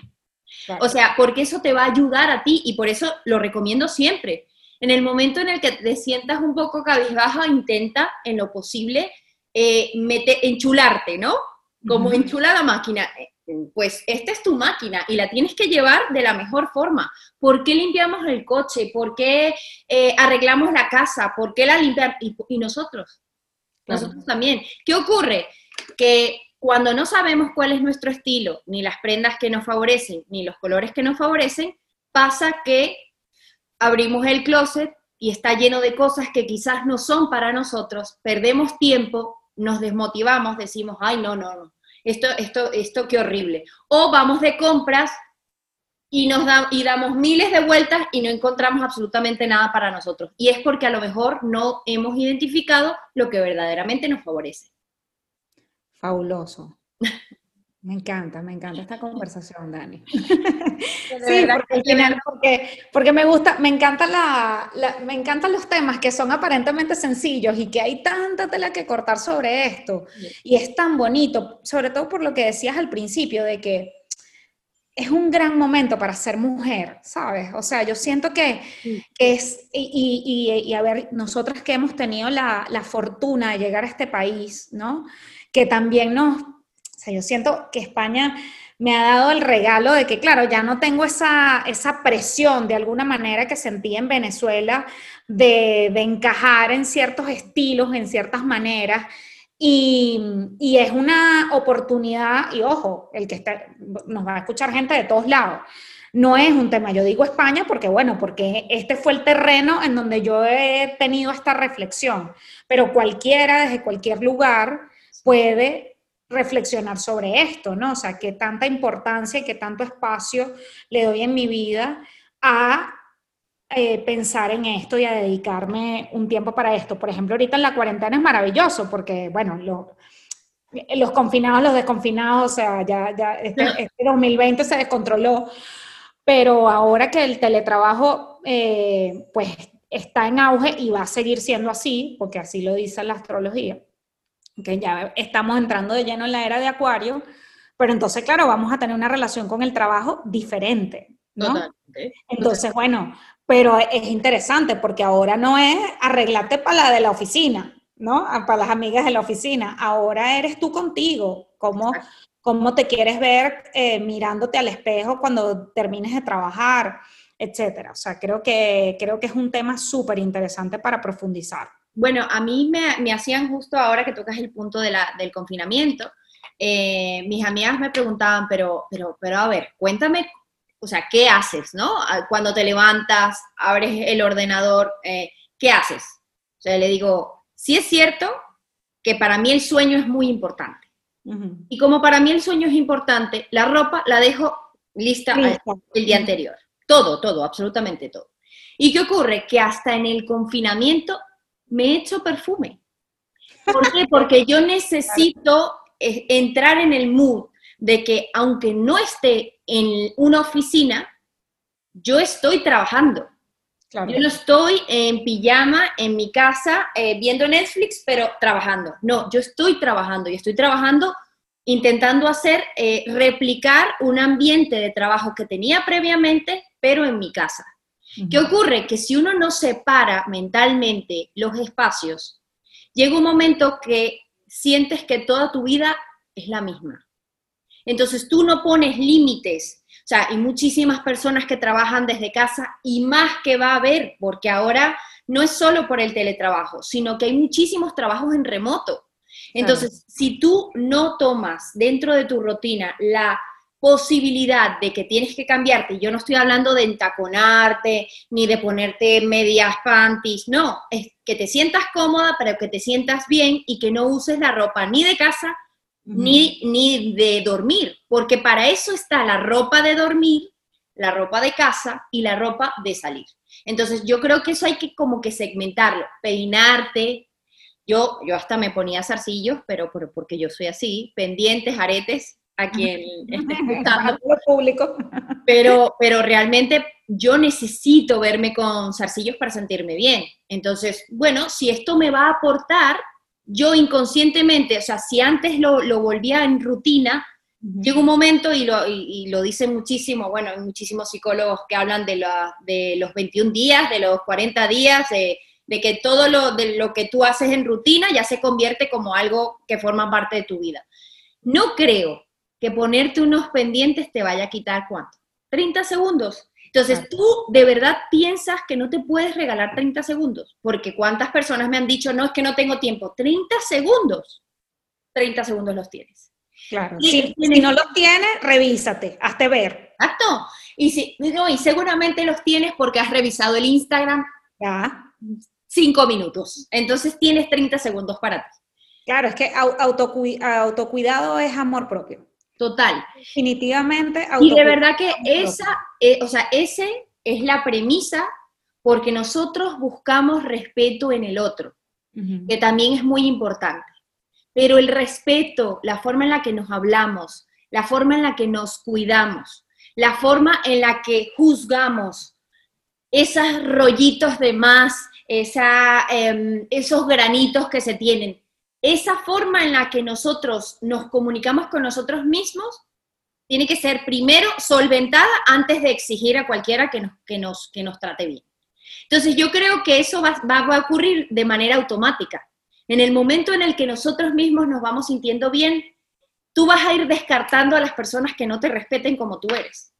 O sea, porque eso te va a ayudar a ti y por eso lo recomiendo siempre. En el momento en el que te sientas un poco cabizbaja, intenta en lo posible eh, enchularte, ¿no? Como enchula la máquina. Eh, pues esta es tu máquina y la tienes que llevar de la mejor forma. ¿Por qué limpiamos el coche? ¿Por qué eh, arreglamos la casa? ¿Por qué la limpiamos? Y, nosotros, nosotros también. ¿Qué ocurre? Que cuando no sabemos cuál es nuestro estilo, ni las prendas que nos favorecen, ni los colores que nos favorecen, pasa que abrimos el closet y está lleno de cosas que quizás no son para nosotros, perdemos tiempo, nos desmotivamos, decimos, ay, no, no, no, esto, esto, esto, qué horrible. O vamos de compras y, nos da, y damos miles de vueltas y no encontramos absolutamente nada para nosotros. Y es porque a lo mejor no hemos identificado lo que verdaderamente nos favorece. Fabuloso. Me encanta, me encanta esta conversación, Dani. sí, porque, porque, me gusta, me encanta la, me encantan los temas que son aparentemente sencillos y que hay tanta tela que cortar sobre esto. Y es tan bonito, sobre todo por lo que decías al principio, de que es un gran momento para ser mujer, ¿sabes? O sea, yo siento que, es, y, y, y, a ver, nosotras que hemos tenido la, la fortuna de llegar a este país, ¿no? Que también nos sea, yo siento que España me ha dado el regalo de que, claro, ya no tengo esa, esa presión de alguna manera que sentí en Venezuela de, de encajar en ciertos estilos, en ciertas maneras. Y, y, es una oportunidad, y ojo, el que está, nos va a escuchar gente de todos lados. No es un tema, yo digo España porque, bueno, porque este fue el terreno en donde yo he tenido esta reflexión, pero cualquiera, desde cualquier lugar, puede reflexionar sobre esto, ¿no? O sea, qué tanta importancia y qué tanto espacio le doy en mi vida a eh, pensar en esto y a dedicarme un tiempo para esto. Por ejemplo, ahorita en la cuarentena es maravilloso porque, bueno, los confinados, los desconfinados, o sea, ya, ya este, este 2020 se descontroló, pero ahora que el teletrabajo, eh, pues, está en auge y va a seguir siendo así, porque así lo dice la astrología, que ya estamos entrando de lleno en la era de Acuario, pero entonces, claro, vamos a tener una relación con el trabajo diferente, ¿no? Entonces, bueno, pero es interesante porque ahora no es arreglarte para la de la oficina, ¿no? Para las amigas de la oficina. Ahora eres tú contigo. ¿Cómo, cómo te quieres ver eh, mirándote al espejo cuando termines de trabajar, etcétera? O sea, creo que, creo que es un tema súper interesante para profundizar. Bueno, a mí me, me, hacían justo ahora que tocas el punto de la, del confinamiento, eh, mis amigas me preguntaban, pero, pero, pero a ver, cuéntame, o sea, ¿qué haces, no? Cuando te levantas, abres el ordenador, eh, ¿qué haces? O sea, le digo, sí es cierto que para mí el sueño es muy importante. Y como para mí el sueño es importante, la ropa la dejo lista el día anterior. Todo, todo, absolutamente todo. ¿Y qué ocurre? Que hasta en el confinamiento me he hecho perfume. ¿Por qué? Porque yo necesito eh, entrar en el mood de que aunque no esté en una oficina, yo estoy trabajando. Yo no estoy en pijama en mi casa eh, viendo Netflix, pero trabajando. No, yo estoy trabajando y estoy trabajando intentando hacer, eh, replicar un ambiente de trabajo que tenía previamente, pero en mi casa. ¿Qué ocurre? Que si uno no separa mentalmente los espacios, llega un momento que sientes que toda tu vida es la misma. Entonces tú no pones límites. O sea, hay muchísimas personas que trabajan desde casa y más que va a haber, porque ahora no es solo por el teletrabajo, sino que hay muchísimos trabajos en remoto. Entonces, si tú no tomas dentro de tu rutina la posibilidad de que tienes que cambiarte, yo no estoy hablando de entaconarte ni de ponerte medias panties, no, es que te sientas cómoda, pero que te sientas bien y que no uses la ropa ni de casa ni, ni de dormir, porque para eso está la ropa de dormir, la ropa de casa y la ropa de salir. Entonces yo creo que eso hay que como que segmentarlo, peinarte, yo, yo hasta me ponía zarcillos, pero, pero porque yo soy así, pendientes, aretes, a quien esté escuchando. público. Pero, pero realmente yo necesito verme con zarcillos para sentirme bien. Entonces, bueno, si esto me va a aportar, yo inconscientemente, o sea, si antes lo, lo volvía en rutina, llega un momento, y lo, y, lo dicen muchísimo, bueno, hay muchísimos psicólogos que hablan de, la, de los 21 días, de los 40 días, de, de que todo lo, de lo que tú haces en rutina ya se convierte como algo que forma parte de tu vida. No creo que ponerte unos pendientes te vaya a quitar cuánto? 30 segundos. Entonces, tú de verdad piensas que no te puedes regalar 30 segundos, porque cuántas personas me han dicho, no, es que no tengo tiempo. 30 segundos. 30 segundos los tienes. Claro. si, no los tienes, revísate, hazte ver. Exacto. Y, si, no, y seguramente los tienes porque has revisado el Instagram. Ya. Cinco minutos. Entonces tienes 30 segundos para ti. Claro, es que autocuidado es amor propio. Total. Definitivamente. Y de verdad que esa, eh, o sea, ese es la premisa porque nosotros buscamos respeto en el otro, que también es muy importante. Pero el respeto, la forma en la que nos hablamos, la forma en la que nos cuidamos, la forma en la que juzgamos esos rollitos de más, esa, em, esos granitos que se tienen, esa forma en la que nosotros nos comunicamos con nosotros mismos tiene que ser primero solventada antes de exigir a cualquiera que nos, que nos, que nos trate bien. Entonces yo creo que eso va, va, a ocurrir de manera automática. En el momento en el que nosotros mismos nos vamos sintiendo bien, tú vas a ir descartando a las personas que no te respeten como tú eres.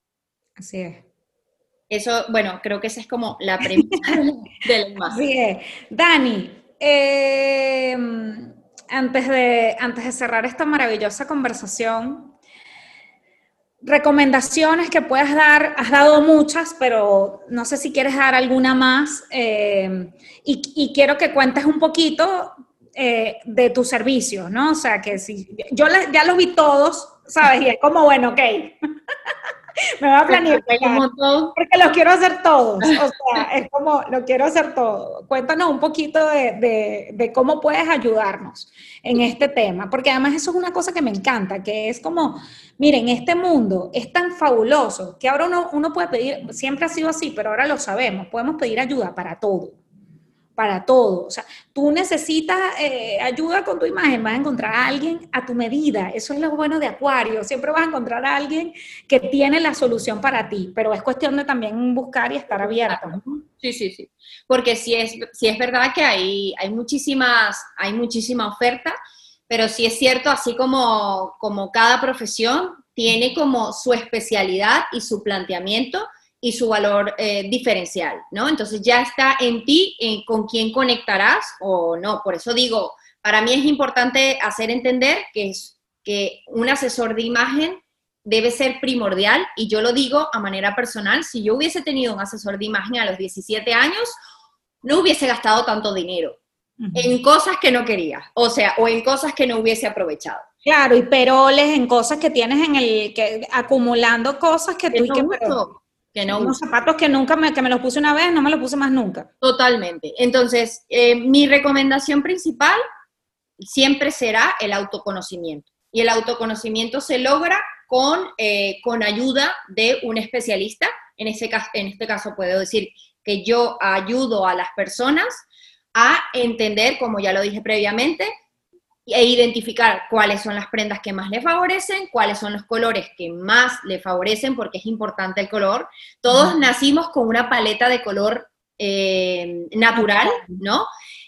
Así es. Eso, bueno, creo que esa es como la premisa del más. Así es. Dani, eh, antes, de, antes de cerrar esta maravillosa conversación, recomendaciones que puedas dar, has dado muchas, pero no sé si quieres dar alguna más. Eh, y, quiero que cuentes un poquito eh, de tu servicio, ¿no? O sea, que si yo ya los vi todos, ¿sabes? Y es como, bueno, ok. me voy a planificar. Porque los quiero hacer todos. O sea, es como, lo quiero hacer todo. Cuéntanos un poquito de, cómo puedes ayudarnos en este tema. Porque además eso es una cosa que me encanta, que es como, miren, este mundo es tan fabuloso que ahora uno, uno puede pedir, siempre ha sido así, pero ahora lo sabemos, podemos pedir ayuda para todo para todo. O sea, tú necesitas eh, ayuda con tu imagen, vas a encontrar a alguien a tu medida. Eso es lo bueno de Acuario. Siempre vas a encontrar a alguien que tiene la solución para ti, pero es cuestión de también buscar y estar abierto. Sí, sí, sí. Porque si es, es verdad que hay, hay, muchísimas, hay muchísima oferta, pero sí es cierto, así como, como cada profesión tiene como su especialidad y su planteamiento, y su valor eh, diferencial, ¿no? Entonces ya está en ti con quién conectarás o no. Por eso digo, para mí es importante hacer entender que, es, que un asesor de imagen debe ser primordial y yo lo digo a manera personal, si yo hubiese tenido un asesor de imagen a los 17 años, no hubiese gastado tanto dinero en cosas que no quería, o sea, o en cosas que no hubiese aprovechado. Claro, y peroles en cosas que tienes en el, que acumulando cosas que tú... que, que no Unos zapatos que nunca me, que me los puse una vez, no me los puse más nunca. Totalmente. Entonces, eh, mi recomendación principal siempre será el autoconocimiento. Y el autoconocimiento se logra con, eh, con ayuda de un especialista. En, ese caso, en este caso puedo decir que yo ayudo a las personas a entender, como ya lo dije previamente, e identificar cuáles son las prendas que más le favorecen, cuáles son los colores que más le favorecen, porque es importante el color. Todos nacimos con una paleta de color eh, natural, ¿no?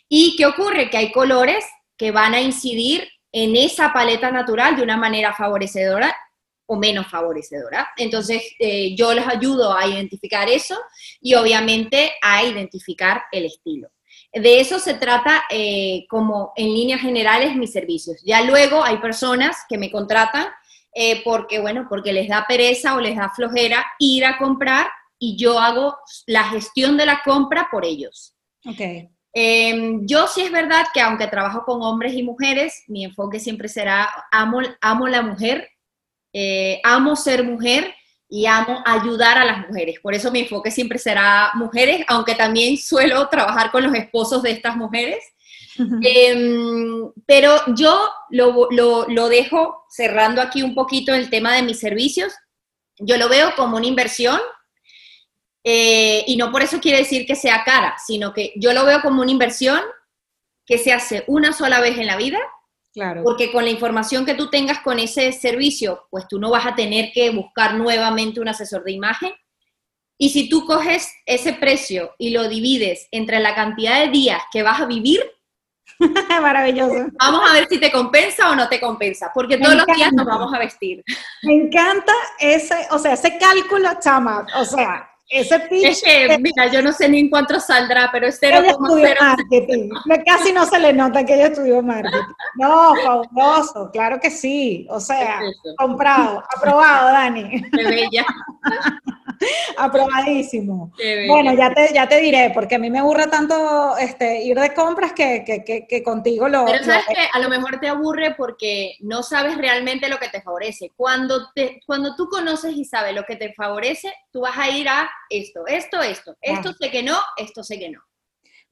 ¿Y qué ocurre? Que hay colores que van a incidir en esa paleta natural de una manera favorecedora o menos favorecedora. Entonces, eh, yo les ayudo a identificar eso y obviamente a identificar el estilo. De eso se trata eh, como en líneas generales mis servicios. Ya luego hay personas que me contratan eh, porque, bueno, porque les da pereza o les da flojera ir a comprar y yo hago la gestión de la compra por ellos. Okay. Em, yo sí es verdad que aunque trabajo con hombres y mujeres, mi enfoque siempre será amo, amo la mujer, eh, amo ser mujer y amo ayudar a las mujeres. Por eso mi enfoque siempre será mujeres, aunque también suelo trabajar con los esposos de estas mujeres. Em, pero yo lo, lo, dejo cerrando aquí un poquito el tema de mis servicios. Yo lo veo como una inversión eh, y no por eso quiere decir que sea cara, sino que yo lo veo como una inversión que se hace una sola vez en la vida porque con la información que tú tengas con ese servicio, pues tú no vas a tener que buscar nuevamente un asesor de imagen. Y si tú coges ese precio y lo divides entre la cantidad de días que vas a vivir, Maravilloso. Vamos a ver si te compensa o no te compensa, porque todos los días nos vamos a vestir. Me encanta ese, o sea, ese cálculo, chama, o sea, ese pitch. Es que, mira, yo no sé ni en cuánto saldrá, pero es 0,0. marketing. Casi no se le nota que ella estudió marketing. No, fabuloso, claro que sí. O sea, comprado, aprobado, Dani. Qué bella. Aprobadísimo. Bueno, ya te, ya te diré, porque a mí me aburre tanto este, ir de compras que, que, que, contigo lo... Pero sabes que a lo mejor te aburre porque no sabes realmente lo que te favorece. Cuando, te, cuando tú conoces y sabes lo que te favorece, tú vas a ir a esto, esto, esto. Esto sé que no, esto sé que no.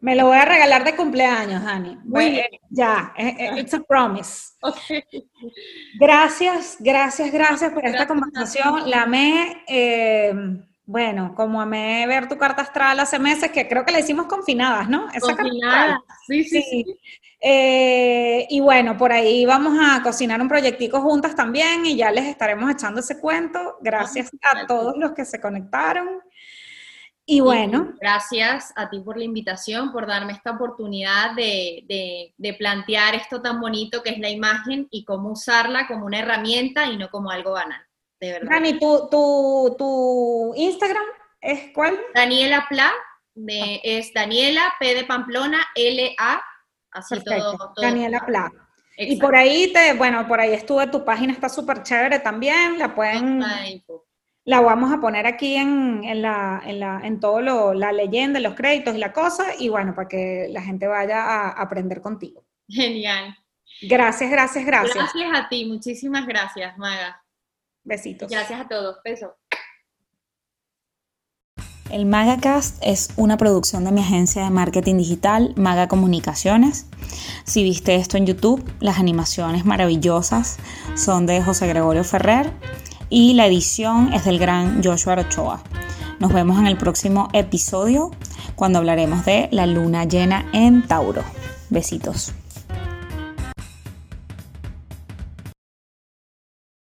Me lo voy a regalar de cumpleaños, Dani. Muy bien. Ya, eh, eh, it's a promise. Gracias, gracias, gracias por esta conversación. La amé, eh, bueno, como amé ver tu carta astral hace meses, que creo que la hicimos confinadas, ¿no? Esa confinadas, sí, sí. sí. y bueno, por ahí vamos a cocinar un proyectico juntas también y ya les estaremos echando ese cuento. Gracias a todos los que se conectaron. Y bueno. gracias a ti por la invitación, por darme esta oportunidad de, plantear esto tan bonito que es la imagen y cómo usarla como una herramienta y no como algo banal, de verdad. Dani, ¿tu, tu, tu Instagram es cuál? Daniela Pla, es Daniela P de Pamplona, L A, así todo, Daniela Pla. Y por ahí te, bueno, por ahí estuve, tu página está súper chévere también, la pueden... La vamos a poner aquí en, en, la, en, la, en todo lo, la leyenda, los créditos y la cosa, y bueno, para que la gente vaya a aprender contigo. Genial. Gracias, gracias, gracias. Gracias a ti, muchísimas gracias, Maga. Besitos. Gracias a todos. Besos. El MagaCast es una producción de mi agencia de marketing digital, Maga Comunicaciones. Si viste esto en YouTube, las animaciones maravillosas son de José Gregorio Ferrer y la edición es del gran Joshua Ochoa. Nos vemos en el próximo episodio cuando hablaremos de la luna llena en Tauro. Besitos.